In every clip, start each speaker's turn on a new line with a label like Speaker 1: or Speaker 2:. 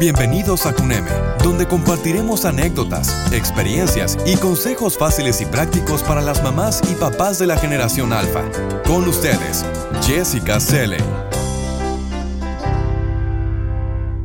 Speaker 1: Bienvenidos a Cuneme, donde compartiremos anécdotas, experiencias y consejos fáciles y prácticos para las mamás y papás de la generación alfa. Con ustedes, Jessica Selle.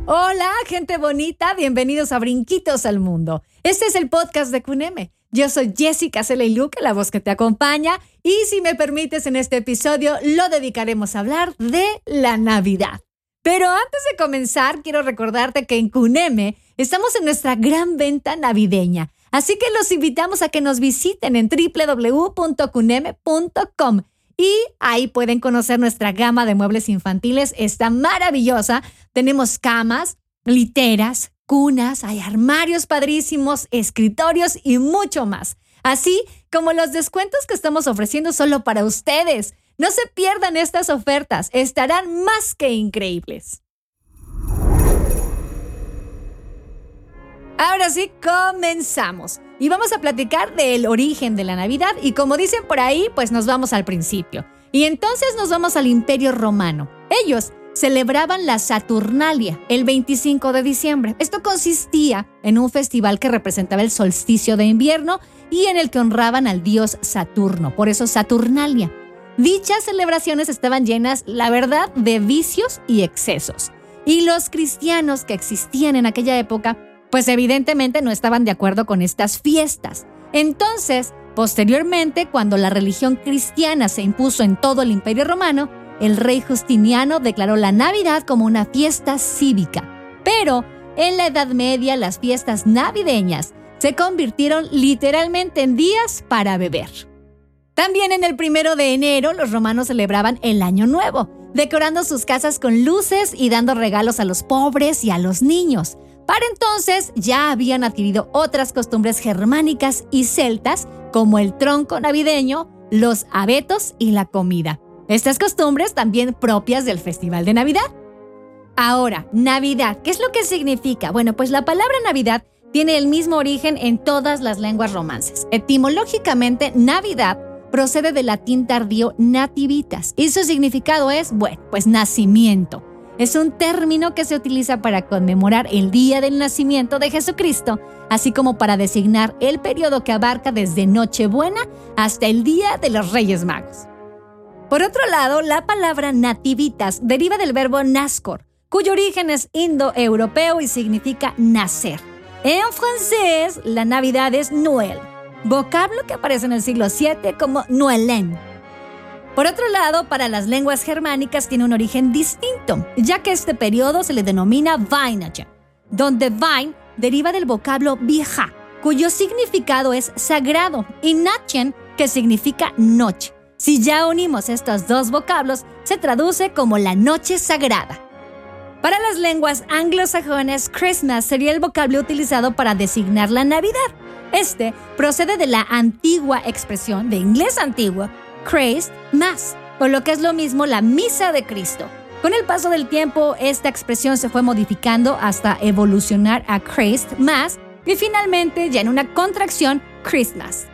Speaker 2: Hola, gente bonita, bienvenidos a Brinquitos al Mundo. Este es el podcast de Cuneme. Yo soy Jessica Selle Luque, la voz que te acompaña, y si me permites en este episodio lo dedicaremos a hablar de la Navidad. Pero antes de comenzar, quiero recordarte que en Cuneme estamos en nuestra gran venta navideña. Así que los invitamos a que nos visiten en www.cuneme.com y ahí pueden conocer nuestra gama de muebles infantiles. Está maravillosa. Tenemos camas, literas, cunas, hay armarios padrísimos, escritorios y mucho más. Así como los descuentos que estamos ofreciendo solo para ustedes. No se pierdan estas ofertas, estarán más que increíbles. Ahora sí, comenzamos. Y vamos a platicar del origen de la Navidad y como dicen por ahí, pues nos vamos al principio. Y entonces nos vamos al Imperio Romano. Ellos celebraban la Saturnalia el 25 de diciembre. Esto consistía en un festival que representaba el solsticio de invierno y en el que honraban al dios Saturno, por eso Saturnalia. Dichas celebraciones estaban llenas, la verdad, de vicios y excesos. Y los cristianos que existían en aquella época, pues evidentemente no estaban de acuerdo con estas fiestas. Entonces, posteriormente, cuando la religión cristiana se impuso en todo el imperio romano, el rey Justiniano declaró la Navidad como una fiesta cívica. Pero en la Edad Media las fiestas navideñas se convirtieron literalmente en días para beber. También en el primero de enero los romanos celebraban el Año Nuevo, decorando sus casas con luces y dando regalos a los pobres y a los niños. Para entonces ya habían adquirido otras costumbres germánicas y celtas, como el tronco navideño, los abetos y la comida. Estas costumbres también propias del Festival de Navidad. Ahora, Navidad, ¿qué es lo que significa? Bueno, pues la palabra Navidad tiene el mismo origen en todas las lenguas romances. Etimológicamente, Navidad procede del latín tardío nativitas y su significado es, bueno, pues nacimiento. Es un término que se utiliza para conmemorar el día del nacimiento de Jesucristo, así como para designar el periodo que abarca desde Nochebuena hasta el Día de los Reyes Magos. Por otro lado, la palabra nativitas deriva del verbo nascor, cuyo origen es indoeuropeo y significa nacer. En francés, la Navidad es Noël, vocablo que aparece en el siglo VII como Noelen. Por otro lado, para las lenguas germánicas tiene un origen distinto, ya que este periodo se le denomina Weihnachten, donde Wein deriva del vocablo vieja, cuyo significado es sagrado, y Nachen, que significa noche. Si ya unimos estos dos vocablos, se traduce como la noche sagrada. Para las lenguas anglosajonas, Christmas sería el vocablo utilizado para designar la Navidad, este procede de la antigua expresión de inglés antiguo, Christ Mass, o lo que es lo mismo la Misa de Cristo. Con el paso del tiempo, esta expresión se fue modificando hasta evolucionar a Christ Mass y finalmente ya en una contracción, Christmas.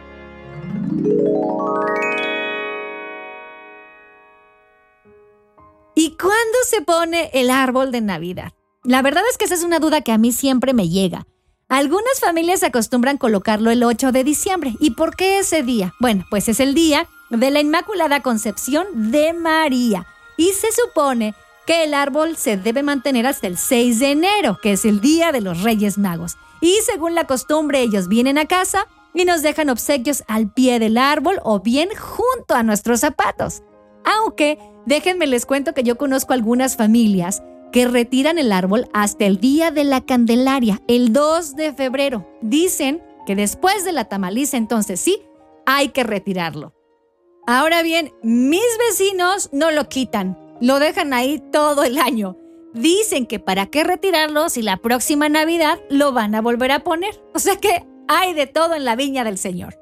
Speaker 2: ¿Y cuándo se pone el árbol de Navidad? La verdad es que esa es una duda que a mí siempre me llega. Algunas familias acostumbran colocarlo el 8 de diciembre. ¿Y por qué ese día? Bueno, pues es el día de la Inmaculada Concepción de María. Y se supone que el árbol se debe mantener hasta el 6 de enero, que es el día de los Reyes Magos. Y según la costumbre, ellos vienen a casa y nos dejan obsequios al pie del árbol o bien junto a nuestros zapatos. Aunque, déjenme les cuento que yo conozco algunas familias que retiran el árbol hasta el día de la Candelaria, el 2 de febrero. Dicen que después de la tamaliza, entonces sí, hay que retirarlo. Ahora bien, mis vecinos no lo quitan, lo dejan ahí todo el año. Dicen que para qué retirarlo si la próxima Navidad lo van a volver a poner. O sea que hay de todo en la viña del Señor.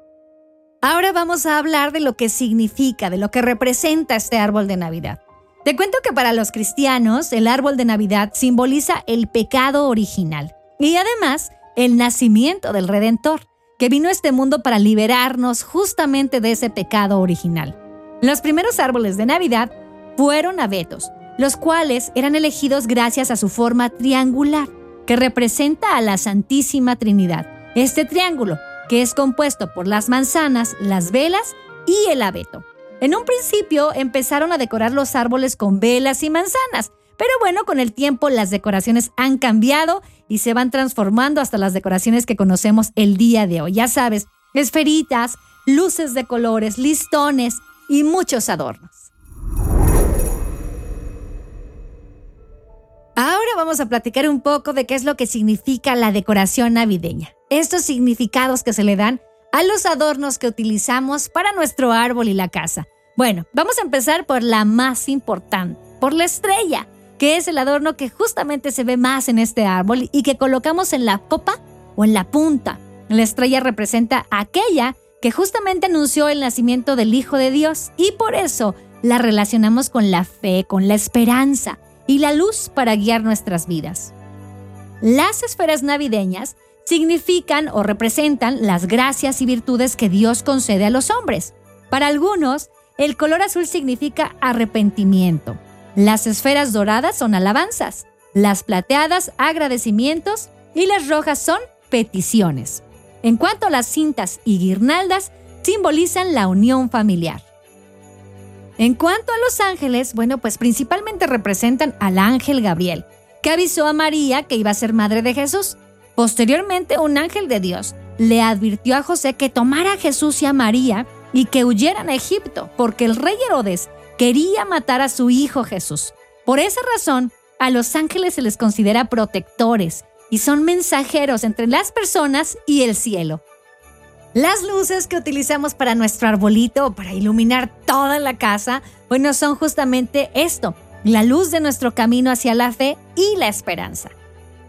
Speaker 2: Ahora vamos a hablar de lo que significa, de lo que representa este árbol de Navidad. Te cuento que para los cristianos el árbol de Navidad simboliza el pecado original y además el nacimiento del Redentor, que vino a este mundo para liberarnos justamente de ese pecado original. Los primeros árboles de Navidad fueron abetos, los cuales eran elegidos gracias a su forma triangular, que representa a la Santísima Trinidad. Este triángulo, que es compuesto por las manzanas, las velas y el abeto. En un principio empezaron a decorar los árboles con velas y manzanas, pero bueno, con el tiempo las decoraciones han cambiado y se van transformando hasta las decoraciones que conocemos el día de hoy. Ya sabes, esferitas, luces de colores, listones y muchos adornos. Ahora vamos a platicar un poco de qué es lo que significa la decoración navideña. Estos significados que se le dan a los adornos que utilizamos para nuestro árbol y la casa. Bueno, vamos a empezar por la más importante, por la estrella, que es el adorno que justamente se ve más en este árbol y que colocamos en la copa o en la punta. La estrella representa aquella que justamente anunció el nacimiento del Hijo de Dios y por eso la relacionamos con la fe, con la esperanza y la luz para guiar nuestras vidas. Las esferas navideñas significan o representan las gracias y virtudes que Dios concede a los hombres. Para algunos, el color azul significa arrepentimiento. Las esferas doradas son alabanzas, las plateadas agradecimientos y las rojas son peticiones. En cuanto a las cintas y guirnaldas, simbolizan la unión familiar. En cuanto a los ángeles, bueno, pues principalmente representan al ángel Gabriel, que avisó a María que iba a ser madre de Jesús. Posteriormente, un ángel de Dios le advirtió a José que tomara a Jesús y a María y que huyeran a Egipto, porque el rey Herodes quería matar a su hijo Jesús. Por esa razón, a los ángeles se les considera protectores y son mensajeros entre las personas y el cielo. Las luces que utilizamos para nuestro arbolito o para iluminar toda la casa, bueno, son justamente esto, la luz de nuestro camino hacia la fe y la esperanza.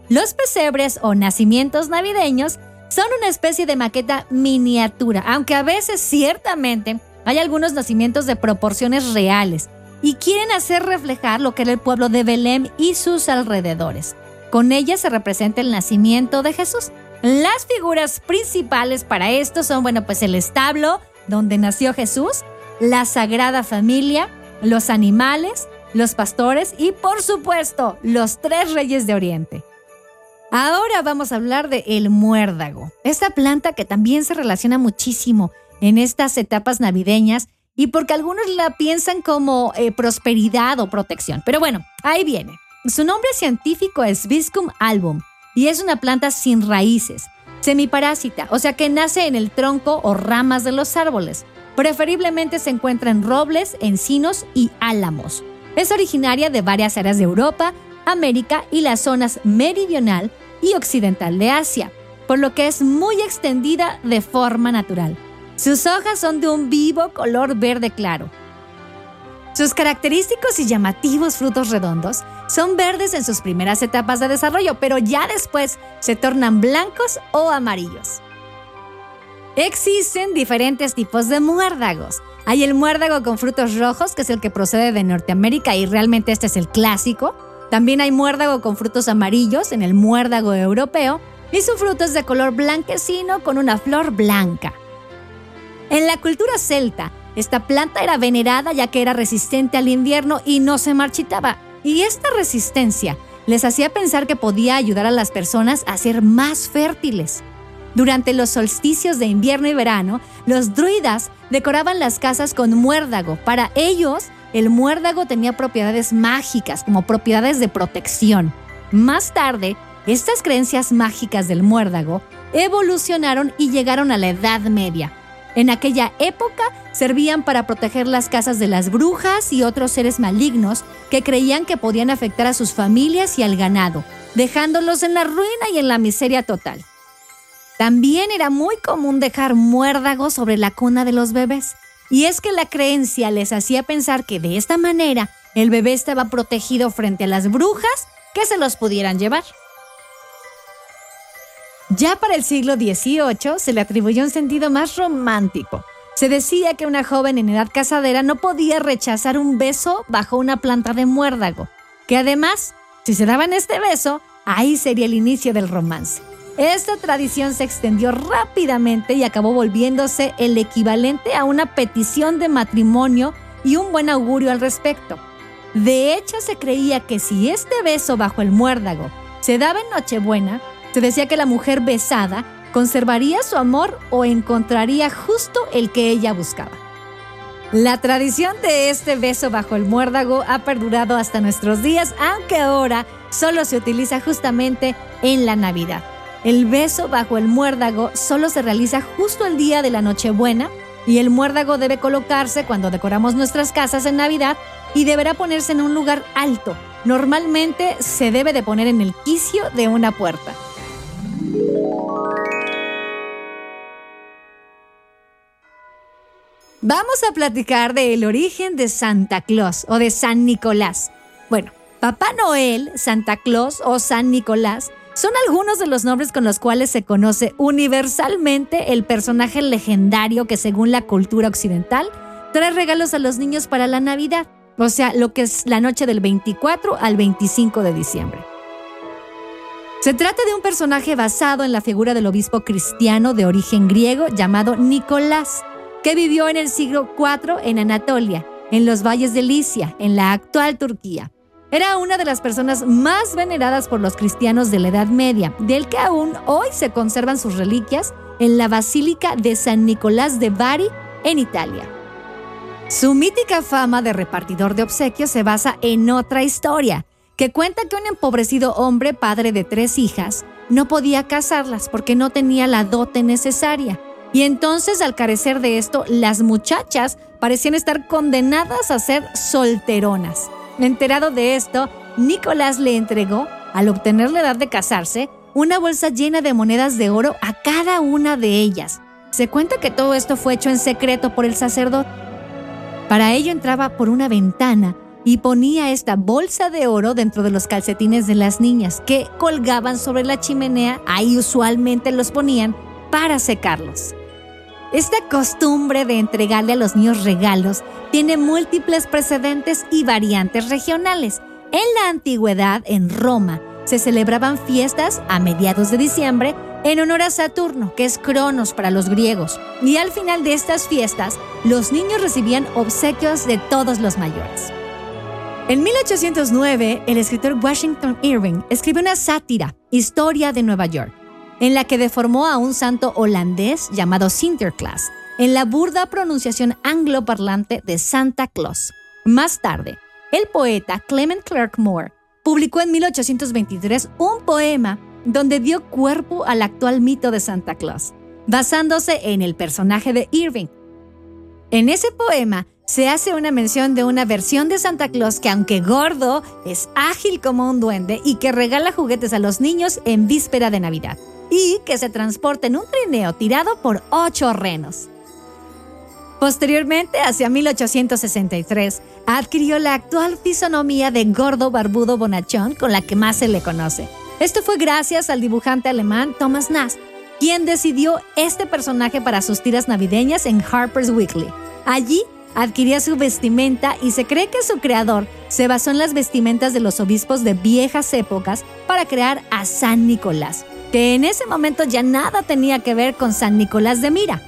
Speaker 2: Los pesebres o nacimientos navideños son una especie de maqueta miniatura, aunque a veces ciertamente hay algunos nacimientos de proporciones reales y quieren hacer reflejar lo que era el pueblo de Belén y sus alrededores. Con ellas se representa el nacimiento de Jesús. Las figuras principales para esto son, bueno, pues el establo donde nació Jesús, la Sagrada Familia, los animales, los pastores y, por supuesto, los tres reyes de Oriente. Ahora vamos a hablar de el muérdago, esta planta que también se relaciona muchísimo en estas etapas navideñas y porque algunos la piensan como eh, prosperidad o protección. Pero bueno, ahí viene. Su nombre científico es Viscum album y es una planta sin raíces, semiparásita, o sea que nace en el tronco o ramas de los árboles. Preferiblemente se encuentra en robles, encinos y álamos. Es originaria de varias áreas de Europa, América y las zonas meridional y occidental de Asia, por lo que es muy extendida de forma natural. Sus hojas son de un vivo color verde claro, sus característicos y llamativos frutos redondos son verdes en sus primeras etapas de desarrollo, pero ya después se tornan blancos o amarillos. Existen diferentes tipos de muérdagos. Hay el muérdago con frutos rojos, que es el que procede de Norteamérica y realmente este es el clásico. También hay muérdago con frutos amarillos en el muérdago europeo y su fruto es de color blanquecino con una flor blanca. En la cultura celta, esta planta era venerada ya que era resistente al invierno y no se marchitaba. Y esta resistencia les hacía pensar que podía ayudar a las personas a ser más fértiles. Durante los solsticios de invierno y verano, los druidas decoraban las casas con muérdago. Para ellos, el muérdago tenía propiedades mágicas como propiedades de protección. Más tarde, estas creencias mágicas del muérdago evolucionaron y llegaron a la Edad Media, en aquella época servían para proteger las casas de las brujas y otros seres malignos que creían que podían afectar a sus familias y al ganado, dejándolos en la ruina y en la miseria total. También era muy común dejar muérdagos sobre la cuna de los bebés, y es que la creencia les hacía pensar que de esta manera el bebé estaba protegido frente a las brujas que se los pudieran llevar. Ya para el siglo XVIII se le atribuyó un sentido más romántico. Se decía que una joven en edad casadera no podía rechazar un beso bajo una planta de muérdago, que además, si se daban este beso, ahí sería el inicio del romance. Esta tradición se extendió rápidamente y acabó volviéndose el equivalente a una petición de matrimonio y un buen augurio al respecto. De hecho, se creía que si este beso bajo el muérdago se daba en Nochebuena, se decía que la mujer besada conservaría su amor o encontraría justo el que ella buscaba. La tradición de este beso bajo el muérdago ha perdurado hasta nuestros días, aunque ahora solo se utiliza justamente en la Navidad. El beso bajo el muérdago solo se realiza justo el día de la Nochebuena y el muérdago debe colocarse cuando decoramos nuestras casas en Navidad y deberá ponerse en un lugar alto. Normalmente se debe de poner en el quicio de una puerta. Vamos a platicar del origen de Santa Claus o de San Nicolás. Bueno, Papá Noel, Santa Claus o San Nicolás son algunos de los nombres con los cuales se conoce universalmente el personaje legendario que según la cultura occidental trae regalos a los niños para la Navidad, o sea, lo que es la noche del 24 al 25 de diciembre. Se trata de un personaje basado en la figura del obispo cristiano de origen griego llamado Nicolás, que vivió en el siglo IV en Anatolia, en los valles de Licia, en la actual Turquía. Era una de las personas más veneradas por los cristianos de la Edad Media, del que aún hoy se conservan sus reliquias en la Basílica de San Nicolás de Bari, en Italia. Su mítica fama de repartidor de obsequios se basa en otra historia, que cuenta que un empobrecido hombre, padre de tres hijas, no podía casarlas porque no tenía la dote necesaria y entonces, al carecer de esto, las muchachas parecían estar condenadas a ser solteronas. Enterado de esto, Nicolás le entregó, al obtener la edad de casarse, una bolsa llena de monedas de oro a cada una de ellas. Se cuenta que todo esto fue hecho en secreto por el sacerdote. Para ello entraba por una ventana y ponía esta bolsa de oro dentro de los calcetines de las niñas que colgaban sobre la chimenea, ahí usualmente los ponían para secarlos. Esta costumbre de entregarle a los niños regalos tiene múltiples precedentes y variantes regionales. En la antigüedad, en Roma, se celebraban fiestas a mediados de diciembre en honor a Saturno, que es Cronos para los griegos. Y al final de estas fiestas, los niños recibían obsequios de todos los mayores. En 1809, el escritor Washington Irving escribió una sátira, Historia de Nueva York en la que deformó a un santo holandés llamado Sinterklaas, en la burda pronunciación angloparlante de Santa Claus. Más tarde, el poeta Clement Clark Moore publicó en 1823 un poema donde dio cuerpo al actual mito de Santa Claus, basándose en el personaje de Irving. En ese poema se hace una mención de una versión de Santa Claus que aunque gordo, es ágil como un duende y que regala juguetes a los niños en víspera de Navidad y que se transporte en un trineo tirado por ocho renos. Posteriormente, hacia 1863, adquirió la actual fisonomía de gordo barbudo bonachón con la que más se le conoce. Esto fue gracias al dibujante alemán Thomas Nast, quien decidió este personaje para sus tiras navideñas en Harper's Weekly. Allí adquiría su vestimenta y se cree que su creador se basó en las vestimentas de los obispos de viejas épocas para crear a San Nicolás, que en ese momento ya nada tenía que ver con San Nicolás de Mira.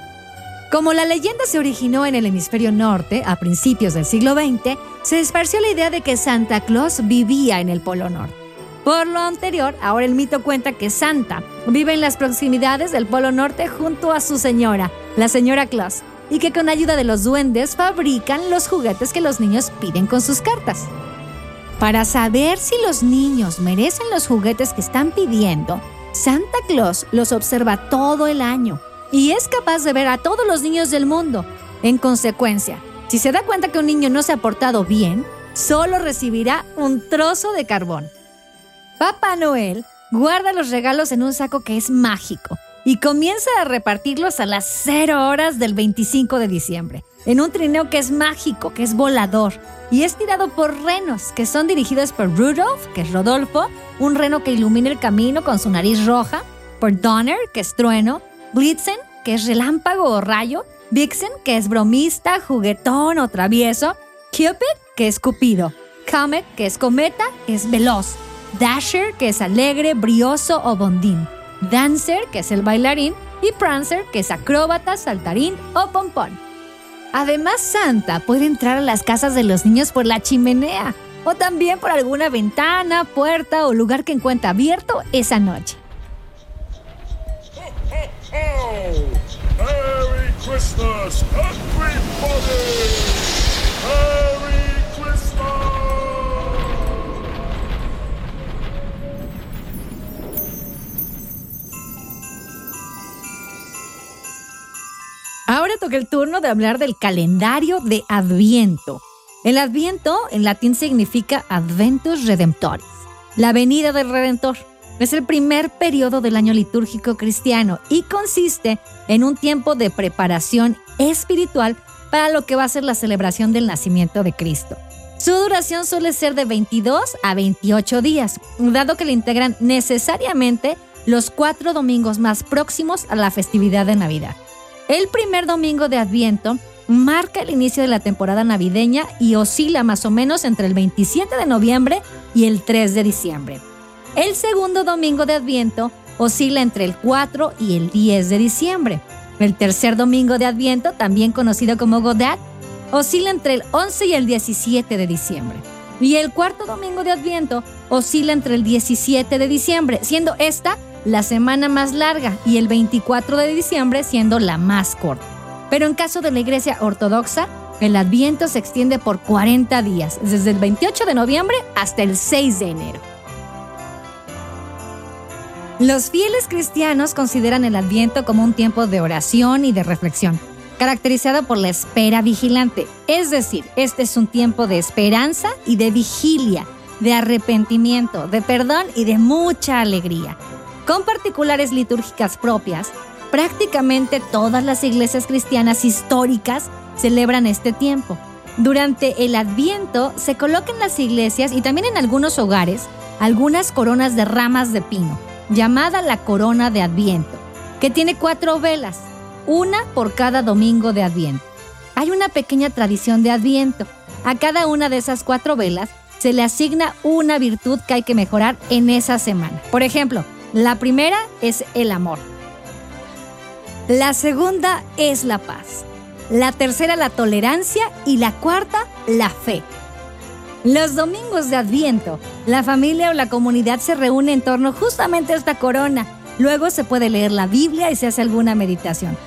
Speaker 2: Como la leyenda se originó en el hemisferio norte a principios del siglo XX, se esparció la idea de que Santa Claus vivía en el Polo Norte. Por lo anterior, ahora el mito cuenta que Santa vive en las proximidades del Polo Norte junto a su señora, la señora Claus, y que con ayuda de los duendes fabrican los juguetes que los niños piden con sus cartas. Para saber si los niños merecen los juguetes que están pidiendo, Santa Claus los observa todo el año y es capaz de ver a todos los niños del mundo. En consecuencia, si se da cuenta que un niño no se ha portado bien, solo recibirá un trozo de carbón. Papá Noel guarda los regalos en un saco que es mágico y comienza a repartirlos a las 0 horas del 25 de diciembre, en un trineo que es mágico, que es volador, y es tirado por renos, que son dirigidos por Rudolph, que es Rodolfo, un reno que ilumina el camino con su nariz roja, por Donner, que es trueno, Blitzen, que es relámpago o rayo, Vixen, que es bromista, juguetón o travieso, Cupid, que es cupido, Comet, que es cometa, es veloz, Dasher, que es alegre, brioso o bondín. Dancer, que es el bailarín, y Prancer, que es acróbata, saltarín o pompón. Además, Santa puede entrar a las casas de los niños por la chimenea. o también por alguna ventana, puerta o lugar que encuentre abierto esa noche.
Speaker 3: Merry Christmas,
Speaker 2: el turno de hablar del calendario de Adviento. El Adviento en latín significa Adventus Redemptoris, la venida del Redentor. Es el primer periodo del año litúrgico cristiano y consiste en un tiempo de preparación espiritual para lo que va a ser la celebración del nacimiento de Cristo. Su duración suele ser de 22 a 28 días, dado que le integran necesariamente los cuatro domingos más próximos a la festividad de Navidad. El primer domingo de Adviento marca el inicio de la temporada navideña y oscila más o menos entre el 27 de noviembre y el 3 de diciembre. El segundo domingo de Adviento oscila entre el 4 y el 10 de diciembre. El tercer domingo de Adviento, también conocido como Godat, oscila entre el 11 y el 17 de diciembre. Y el cuarto domingo de Adviento oscila entre el 17 de diciembre, siendo esta la semana más larga y el 24 de diciembre siendo la más corta. Pero en caso de la Iglesia Ortodoxa, el Adviento se extiende por 40 días, desde el 28 de noviembre hasta el 6 de enero. Los fieles cristianos consideran el Adviento como un tiempo de oración y de reflexión, caracterizado por la espera vigilante, es decir, este es un tiempo de esperanza y de vigilia, de arrepentimiento, de perdón y de mucha alegría. Con particulares litúrgicas propias, prácticamente todas las iglesias cristianas históricas celebran este tiempo. Durante el Adviento se colocan en las iglesias y también en algunos hogares algunas coronas de ramas de pino, llamada la corona de Adviento, que tiene cuatro velas, una por cada domingo de Adviento. Hay una pequeña tradición de Adviento. A cada una de esas cuatro velas se le asigna una virtud que hay que mejorar en esa semana. Por ejemplo, la primera es el amor. La segunda es la paz. La tercera la tolerancia y la cuarta la fe. Los domingos de Adviento, la familia o la comunidad se reúne en torno justamente a esta corona. Luego se puede leer la Biblia y se hace alguna meditación.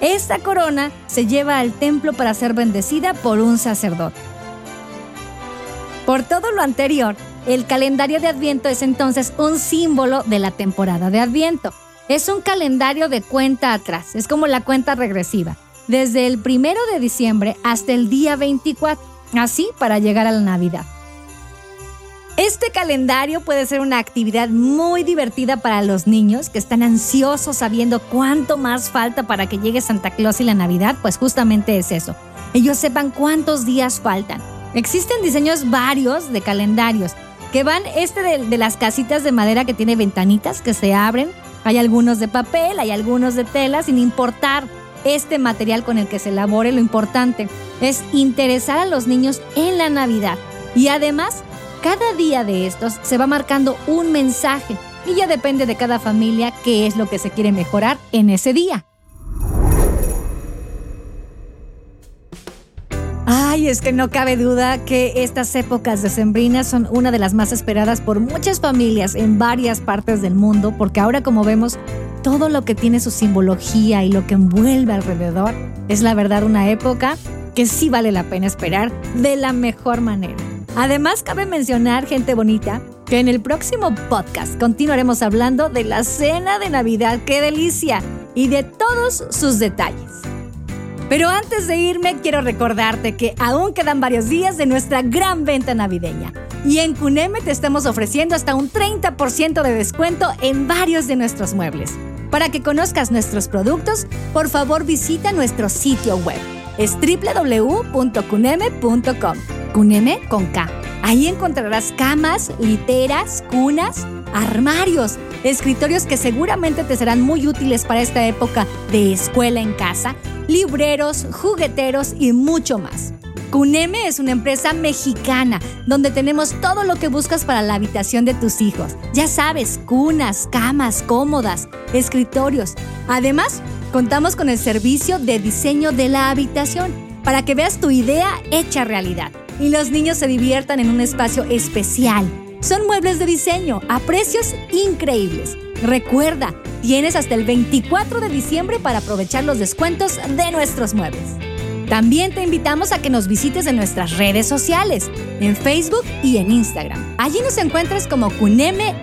Speaker 2: Esta corona se lleva al templo para ser bendecida por un sacerdote. Por todo lo anterior, el calendario de Adviento es entonces un símbolo de la temporada de Adviento. Es un calendario de cuenta atrás, es como la cuenta regresiva, desde el primero de diciembre hasta el día 24, así para llegar a la Navidad. Este calendario puede ser una actividad muy divertida para los niños que están ansiosos sabiendo cuánto más falta para que llegue Santa Claus y la Navidad, pues justamente es eso. Ellos sepan cuántos días faltan. Existen diseños varios de calendarios que van este de, las casitas de madera que tiene ventanitas que se abren. Hay algunos de papel, hay algunos de tela, sin importar este material con el que se elabore, lo importante es interesar a los niños en la Navidad. Y además, cada día de estos se va marcando un mensaje y ya depende de cada familia qué es lo que se quiere mejorar en ese día. Ay, es que no cabe duda que estas épocas decembrinas son una de las más esperadas por muchas familias en varias partes del mundo, porque ahora como vemos, todo lo que tiene su simbología y lo que envuelve alrededor es la verdad una época que sí vale la pena esperar de la mejor manera. Además, cabe mencionar, gente bonita, que en el próximo podcast continuaremos hablando de la cena de Navidad, qué delicia, y de todos sus detalles. Pero antes de irme, quiero recordarte que aún quedan varios días de nuestra gran venta navideña. Y en Cuneme te estamos ofreciendo hasta un 30% de descuento en varios de nuestros muebles. Para que conozcas nuestros productos, por favor visita nuestro sitio web. Es www.cuneme.com. Cuneme con K. Ahí encontrarás camas, literas, cunas, armarios, escritorios que seguramente te serán muy útiles para esta época de escuela en casa libreros, jugueteros y mucho más. Cuneme es una empresa mexicana donde tenemos todo lo que buscas para la habitación de tus hijos. Ya sabes, cunas, camas cómodas, escritorios. Además, contamos con el servicio de diseño de la habitación para que veas tu idea hecha realidad. y los niños se diviertan en un espacio especial. Son muebles de diseño a precios increíbles. Recuerda, tienes hasta el 24 de diciembre para aprovechar los descuentos de nuestros muebles. También te invitamos a que nos visites en nuestras redes sociales, en Facebook y en Instagram. Allí nos encuentras como CUNEME.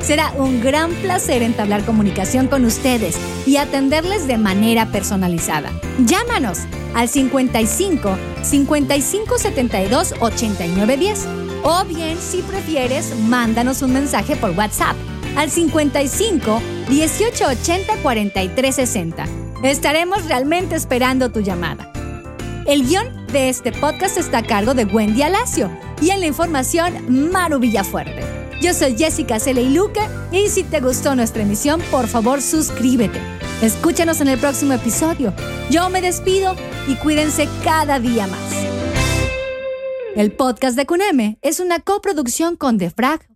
Speaker 2: Será un gran placer entablar comunicación con ustedes y atenderles de manera personalizada. Llámanos al 55 55 72 89 10 o bien si prefieres mándanos un mensaje por WhatsApp al 55 18 80 43 60. Estaremos realmente esperando tu llamada. El guion de este podcast está a cargo de Wendy Alacio y en la información Maru Villafuerte. Yo soy Jessica Cele y y si te gustó nuestra emisión, por favor suscríbete. Escúchanos en el próximo episodio. Yo me despido y cuídense cada día más. El podcast de CUNEME es una coproducción con defrag.mx.